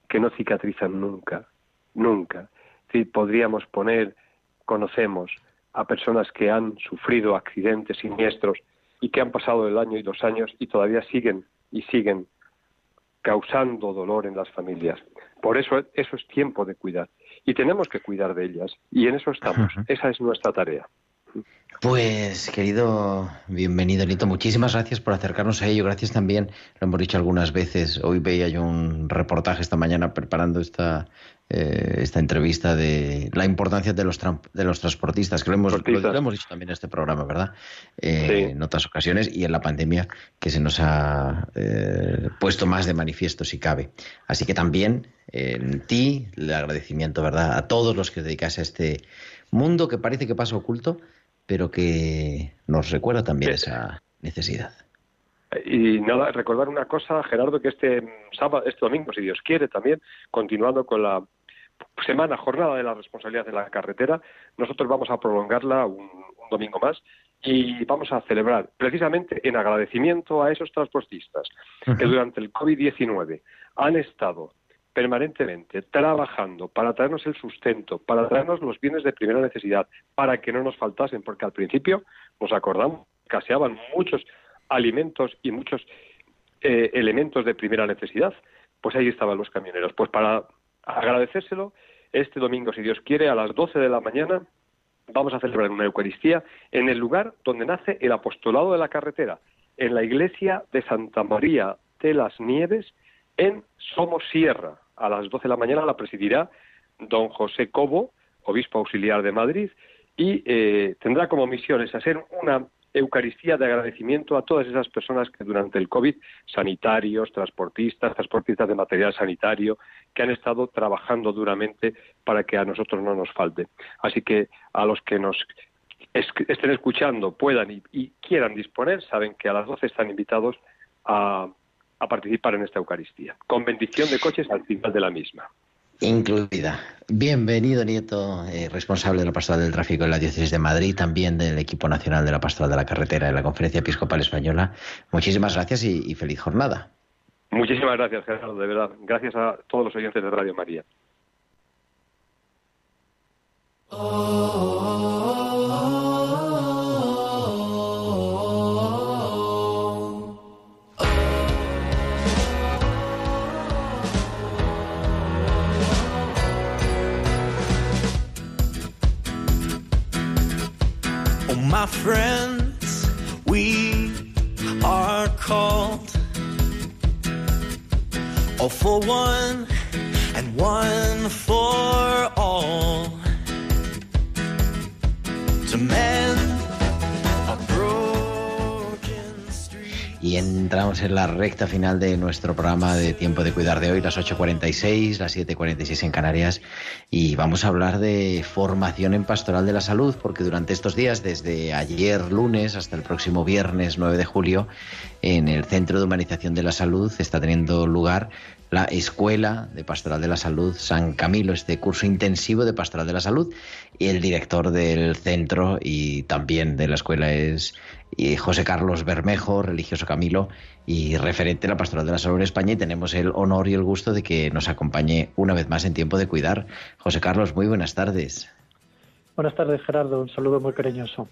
que no cicatrizan nunca, nunca. podríamos poner, conocemos a personas que han sufrido accidentes siniestros y que han pasado el año y dos años y todavía siguen y siguen causando dolor en las familias. Por eso eso es tiempo de cuidar y tenemos que cuidar de ellas y en eso estamos. Esa es nuestra tarea. Pues, querido, bienvenido, Nito. Muchísimas gracias por acercarnos a ello. Gracias también, lo hemos dicho algunas veces. Hoy veía yo un reportaje esta mañana preparando esta, eh, esta entrevista de la importancia de los, de los transportistas, que lo hemos, hemos dicho también en este programa, ¿verdad? Eh, en otras ocasiones y en la pandemia que se nos ha eh, puesto más de manifiesto, si cabe. Así que también en ti el agradecimiento, ¿verdad? A todos los que dedicas a este mundo que parece que pasa oculto pero que nos recuerda también esa necesidad. Y nada, recordar una cosa, Gerardo, que este sábado, este domingo, si Dios quiere, también, continuando con la semana, jornada de la responsabilidad de la carretera, nosotros vamos a prolongarla un, domingo más y vamos a celebrar precisamente en agradecimiento a esos transportistas que durante el COVID-19 han estado permanentemente trabajando para traernos el sustento, para traernos los bienes de primera necesidad, para que no nos faltasen, porque al principio nos acordamos, caseaban muchos alimentos y muchos eh, elementos de primera necesidad, pues ahí estaban los camioneros. Pues para agradecérselo, este domingo, si Dios quiere, a las 12 de la mañana, vamos a celebrar una Eucaristía en el lugar donde nace el apostolado de la carretera, en la iglesia de Santa María de las Nieves, en Somos Sierra. A las 12 de la mañana la presidirá don José Cobo, obispo auxiliar de Madrid, y eh, tendrá como misión es hacer una Eucaristía de agradecimiento a todas esas personas que durante el COVID, sanitarios, transportistas, transportistas de material sanitario, que han estado trabajando duramente para que a nosotros no nos falte. Así que a los que nos estén escuchando, puedan y, y quieran disponer, saben que a las 12 están invitados a, participar en esta Eucaristía, con bendición de coches al final de la misma. Incluida. Bienvenido, Nieto, eh, responsable de la Pastoral del Tráfico en la Diócesis de Madrid, también del equipo nacional de la Pastoral de la Carretera de la Conferencia Episcopal Española. Muchísimas gracias y, feliz jornada. Muchísimas gracias, Gerardo, de verdad. Gracias a todos los oyentes de Radio María. My friends, we are called all for one and one for all. To mend Y entramos en la recta final de nuestro programa de Tiempo de Cuidar de hoy, las 8.46, las 7.46 en Canarias, y vamos a hablar de formación en pastoral de la salud, porque durante estos días, desde ayer lunes hasta el próximo viernes 9 de julio, en el Centro de Humanización de la Salud está teniendo lugar la Escuela de Pastoral de la Salud San Camilo, este curso intensivo de Pastoral de la Salud. Y el director del centro y también de la escuela es José Carlos Bermejo, religioso Camilo y referente a la Pastoral de la Salud en España. Y tenemos el honor y el gusto de que nos acompañe una vez más en Tiempo de Cuidar. José Carlos, muy buenas tardes. Buenas tardes, Gerardo. Un saludo muy cariñoso.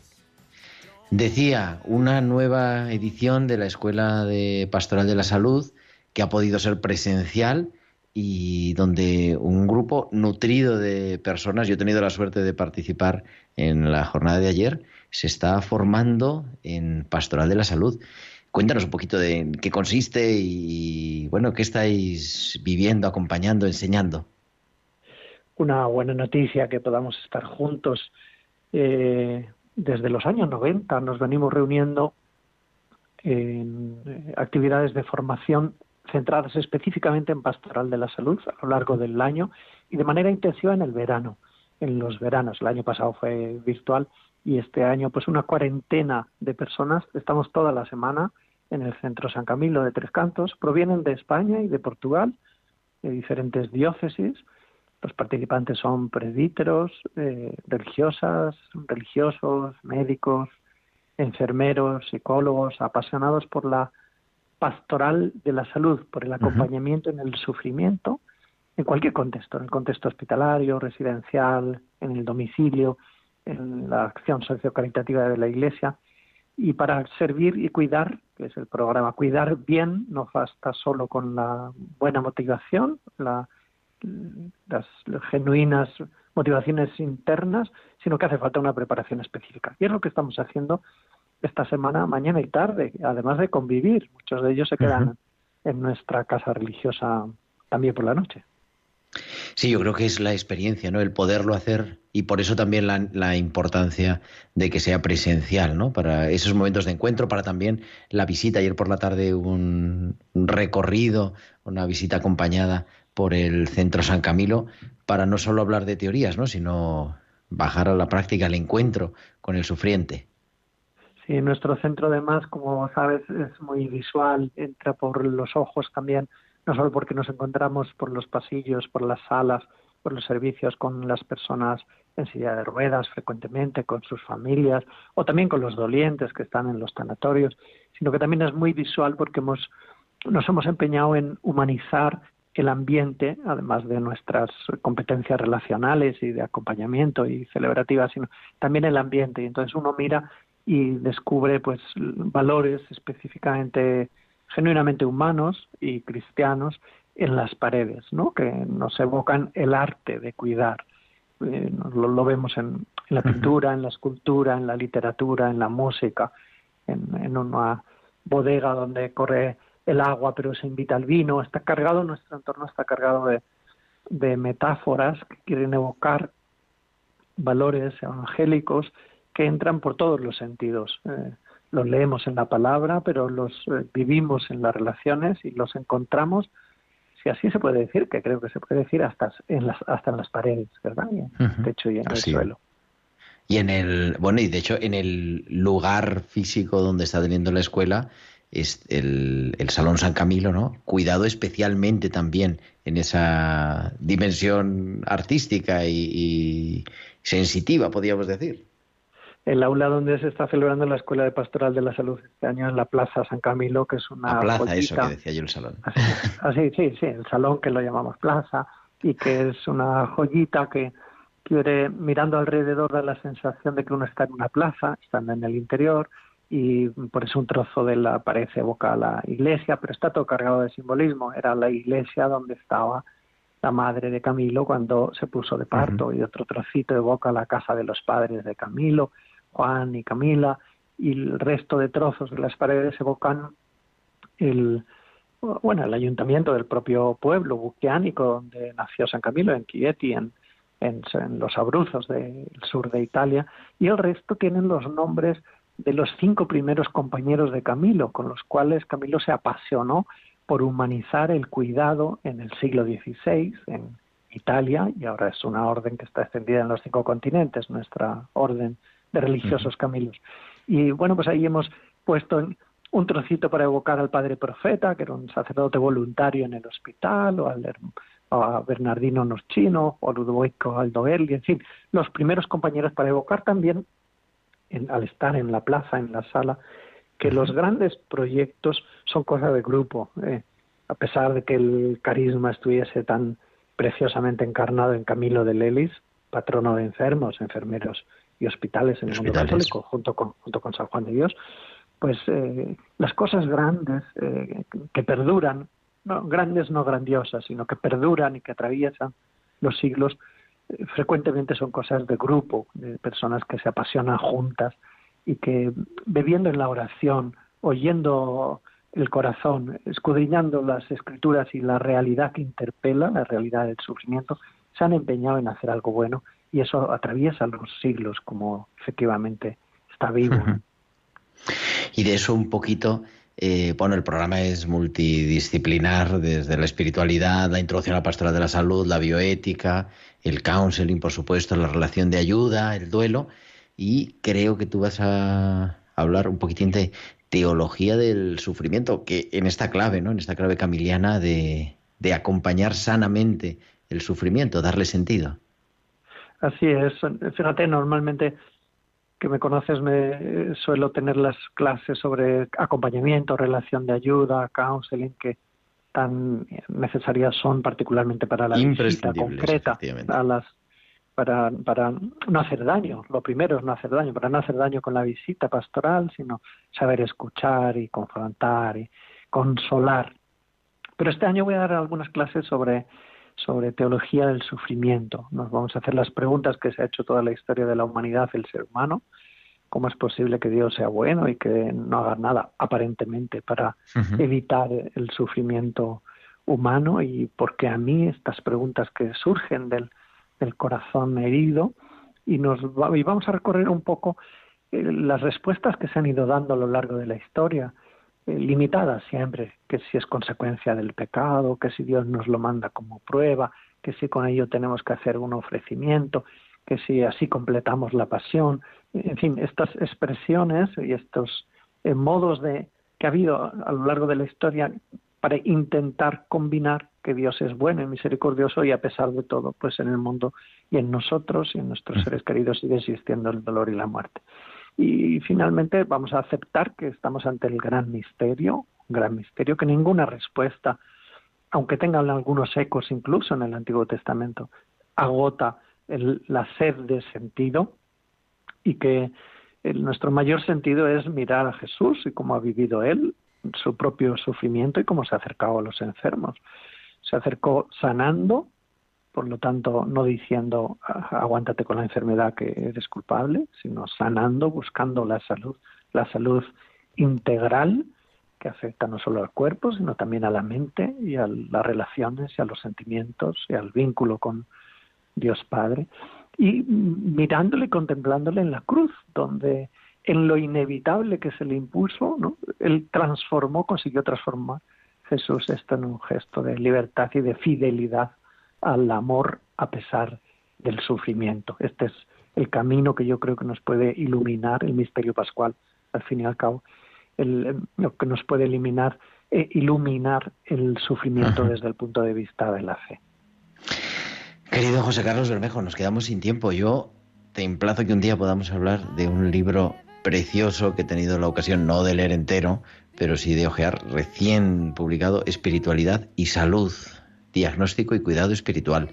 Decía, una nueva edición de la Escuela de Pastoral de la Salud que ha podido ser presencial y donde un grupo nutrido de personas, yo he tenido la suerte de participar en la jornada de ayer, se está formando en Pastoral de la Salud. Cuéntanos un poquito de qué consiste y, bueno, qué estáis viviendo, acompañando, enseñando. Una buena noticia que podamos estar juntos. Eh, desde los años 90 nos venimos reuniendo en eh, actividades de formación centradas específicamente en pastoral de la salud a lo largo del año y de manera intensiva en el verano, en los veranos. El año pasado fue virtual y este año pues una cuarentena de personas, estamos toda la semana en el Centro San Camilo de Tres Cantos, provienen de España y de Portugal, de diferentes diócesis. Los participantes son presbíteros, eh, religiosas, religiosos, médicos, enfermeros, psicólogos, apasionados por la pastoral de la salud, por el acompañamiento en el sufrimiento, en cualquier contexto, en el contexto hospitalario, residencial, en el domicilio, en la acción sociocaritativa de la Iglesia, y para servir y cuidar, que es el programa, cuidar bien no basta solo con la buena motivación, las genuinas motivaciones internas, sino que hace falta una preparación específica. Y es lo que estamos haciendo esta semana, mañana y tarde, además de convivir. Muchos de ellos se quedan en nuestra casa religiosa también por la noche. Sí, yo creo que es la experiencia, ¿no? El poderlo hacer y por eso también la, importancia de que sea presencial, ¿no? Para esos momentos de encuentro, para también la visita. Ayer por la tarde un, un recorrido, una visita acompañada por el Centro San Camilo, para no solo hablar de teorías, ¿no? Sino bajar a la práctica, el encuentro con el sufriente. Sí, nuestro centro además, como sabes, es muy visual, entra por los ojos también, no solo porque nos encontramos por los pasillos, por las salas, por los servicios con las personas en silla de ruedas frecuentemente, con sus familias, o también con los dolientes que están en los sanatorios, sino que también es muy visual porque hemos, nos hemos empeñado en humanizar el ambiente, además de nuestras competencias relacionales y de acompañamiento y celebrativas, sino también el ambiente. Y entonces uno mira y descubre pues valores específicamente genuinamente humanos y cristianos en las paredes, ¿no? que nos evocan el arte de cuidar. Eh, lo, vemos en, la pintura, en la escultura, en la literatura, en la música, en, una bodega donde corre el agua pero se invita al vino. Está cargado, nuestro entorno está cargado de, de metáforas que quieren evocar valores evangélicos que entran por todos los sentidos. Eh, los leemos en la palabra, pero los eh, vivimos en las relaciones y los encontramos, si así se puede decir, que creo que se puede decir hasta en las, hasta en las paredes, ¿verdad? Y en el techo y en el suelo. Y en el, bueno, y de hecho en el lugar físico donde está teniendo la escuela, es el, Salón San Camilo, ¿no? Cuidado especialmente también en esa dimensión artística y, sensitiva, podríamos decir. El aula donde se está celebrando la Escuela de Pastoral de la Salud este año en la Plaza San Camilo, que es una. La plaza, eso que decía yo, el salón. Así, sí, sí, el salón que lo llamamos plaza y que es una joyita que quiere, mirando alrededor, da la sensación de que uno está en una plaza, estando en el interior, y por eso un trozo de la pared evoca a la iglesia, pero está todo cargado de simbolismo. Era la iglesia donde estaba la madre de Camilo cuando se puso de parto, y otro trocito evoca la casa de los padres de Camilo, Juan y Camila, y el resto de trozos de las paredes evocan el, bueno, el ayuntamiento del propio pueblo buquiánico donde nació San Camilo, en Chieti, en, en, en los Abruzos del sur de Italia, y el resto tienen los nombres de los cinco primeros compañeros de Camilo, con los cuales Camilo se apasionó por humanizar el cuidado en el siglo XVI en Italia, y ahora es una orden que está extendida en los cinco continentes, nuestra orden de religiosos Camilos. Y bueno, pues ahí hemos puesto un trocito para evocar al padre profeta, que era un sacerdote voluntario en el hospital, o, al, a Bernardino Noschino, o Ludovico Aldoelli, en fin, los primeros compañeros para evocar también al estar en la plaza, en la sala, que los grandes proyectos son cosa de grupo. Eh, a pesar de que el carisma estuviese tan preciosamente encarnado en Camilo de Lelis, patrono de enfermos, enfermeros y hospitales en el mundo católico, junto con, junto con San Juan de Dios, pues eh, las cosas grandes eh, que perduran, no, grandes no grandiosas, sino que perduran y que atraviesan los siglos, frecuentemente son cosas de grupo, de personas que se apasionan juntas y que bebiendo en la oración, oyendo el corazón, escudriñando las escrituras y la realidad que interpela, la realidad del sufrimiento, se han empeñado en hacer algo bueno y eso atraviesa los siglos como efectivamente está vivo. Y de eso un poquito eh, bueno, el programa es multidisciplinar, desde la espiritualidad, la introducción a la pastoral de la salud, la bioética, el counseling, por supuesto, la relación de ayuda, el duelo, y creo que tú vas a hablar un poquitín de teología del sufrimiento, que en esta clave, ¿no? En esta clave camiliana de, de acompañar sanamente el sufrimiento, darle sentido. Así es. Fíjate, normalmente que me conoces, me suelo tener las clases sobre acompañamiento, relación de ayuda, counseling, que tan necesarias son particularmente para la visita concreta, a las, para, para no hacer daño. Lo primero es no hacer daño, para no hacer daño con la visita pastoral, sino saber escuchar y confrontar y consolar. Pero este año voy a dar algunas clases sobre sobre teología del sufrimiento. Nos vamos a hacer las preguntas que se ha hecho toda la historia de la humanidad, el ser humano. ¿Cómo es posible que Dios sea bueno y que no haga nada aparentemente para evitar el sufrimiento humano? Y por qué a mí estas preguntas que surgen del, del corazón herido y nos y vamos a recorrer un poco eh, las respuestas que se han ido dando a lo largo de la historia limitada siempre, que si es consecuencia del pecado, que si Dios nos lo manda como prueba, que si con ello tenemos que hacer un ofrecimiento, que si así completamos la pasión, en fin, estas expresiones y estos eh, modos de que ha habido a lo largo de la historia para intentar combinar que Dios es bueno y misericordioso y a pesar de todo, pues en el mundo y en nosotros y en nuestros seres queridos sigue existiendo el dolor y la muerte. Y finalmente vamos a aceptar que estamos ante el gran misterio, un gran misterio que ninguna respuesta, aunque tengan algunos ecos incluso en el Antiguo Testamento, agota la sed de sentido y que nuestro mayor sentido es mirar a Jesús y cómo ha vivido Él su propio sufrimiento y cómo se ha acercado a los enfermos. Se acercó sanando, por lo tanto, no diciendo ah, aguántate con la enfermedad que eres culpable, sino sanando, buscando la salud, la salud integral que afecta no solo al cuerpo, sino también a la mente y a las relaciones y a los sentimientos y al vínculo con Dios Padre. Y mirándole y contemplándole en la cruz, donde en lo inevitable que se le impuso, ¿no? él transformó, consiguió transformar Jesús esto en un gesto de libertad y de fidelidad al amor a pesar del sufrimiento. Este es el camino que yo creo que nos puede iluminar el misterio pascual, al fin y al cabo. lo que nos puede eliminar, e iluminar el sufrimiento desde el punto de vista de la fe. Querido José Carlos Bermejo, nos quedamos sin tiempo. Yo te emplazo que un día podamos hablar de un libro precioso que he tenido la ocasión no de leer entero, pero sí de ojear, recién publicado, Espiritualidad y Salud, Diagnóstico y Cuidado Espiritual,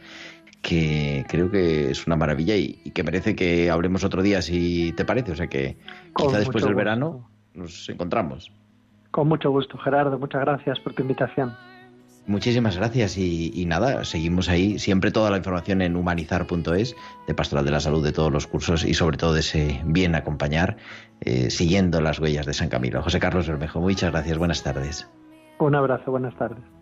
que creo que es una maravilla y, que merece que hablemos otro día, si te parece. O sea que quizá después del verano nos encontramos. Con mucho gusto, Gerardo. Muchas gracias por tu invitación. Muchísimas gracias y, nada, seguimos ahí. Siempre toda la información en humanizar.es de Pastoral de la Salud de todos los cursos y sobre todo de ese bien acompañar, eh, siguiendo las huellas de San Camilo. José Carlos Bermejo, muchas gracias. Buenas tardes. Un abrazo, buenas tardes.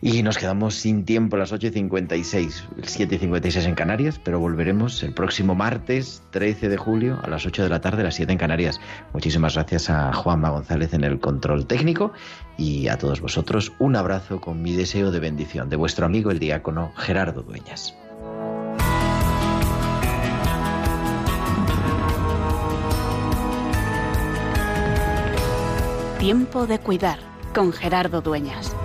Y nos quedamos sin tiempo a las 8.56, 7.56 en Canarias, pero volveremos el próximo martes 13 de julio a las 8 de la tarde, a las 7 en Canarias. Muchísimas gracias a Juanma González en el control técnico y a todos vosotros un abrazo con mi deseo de bendición de vuestro amigo el diácono Gerardo Dueñas. Tiempo de cuidar con Gerardo Dueñas.